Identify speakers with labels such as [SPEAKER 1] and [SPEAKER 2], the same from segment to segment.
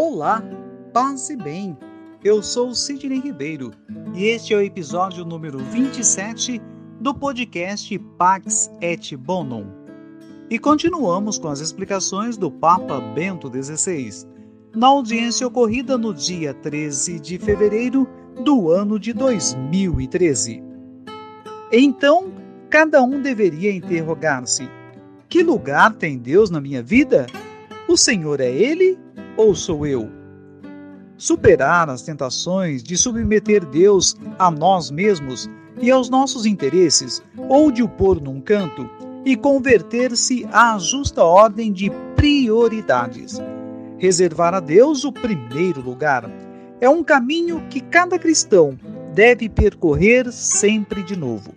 [SPEAKER 1] Olá, paz e bem. Eu sou Sidney Ribeiro e este é o episódio número 27 do podcast Pax et Bonum. E continuamos com as explicações do Papa Bento XVI, na audiência ocorrida no dia 13 de fevereiro do ano de 2013. Então, cada um deveria interrogar-se: que lugar tem Deus na minha vida? O Senhor é Ele ou sou eu? Superar as tentações de submeter Deus a nós mesmos e aos nossos interesses, ou de o pôr num canto e converter-se à justa ordem de prioridades. Reservar a Deus o primeiro lugar é um caminho que cada cristão deve percorrer sempre de novo.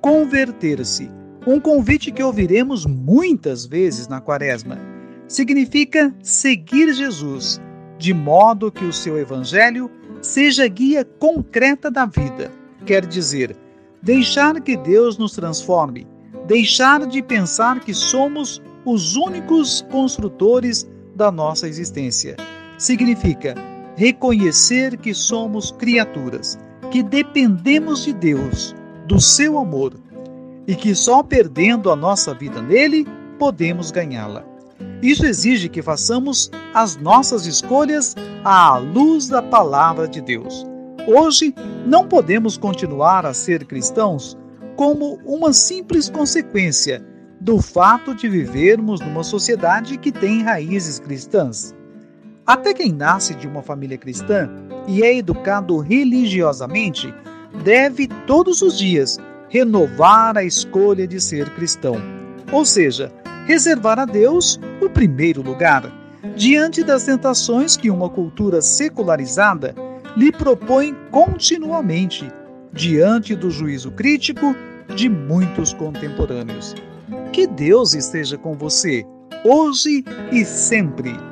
[SPEAKER 1] Converter-se, um convite que ouviremos muitas vezes na Quaresma, significa seguir Jesus, de modo que o seu evangelho seja guia concreta da vida. Quer dizer, deixar que Deus nos transforme, deixar de pensar que somos os únicos construtores da nossa existência. Significa reconhecer que somos criaturas, que dependemos de Deus, do seu amor, e que só perdendo a nossa vida nele podemos ganhá-la. Isso exige que façamos as nossas escolhas à luz da palavra de Deus. Hoje, não podemos continuar a ser cristãos como uma simples consequência do fato de vivermos numa sociedade que tem raízes cristãs. Até quem nasce de uma família cristã e é educado religiosamente deve todos os dias renovar a escolha de ser cristão, ou seja, reservar a Deus o primeiro lugar, diante das tentações que uma cultura secularizada lhe propõe continuamente, diante do juízo crítico de muitos contemporâneos. Que Deus esteja com você, hoje e sempre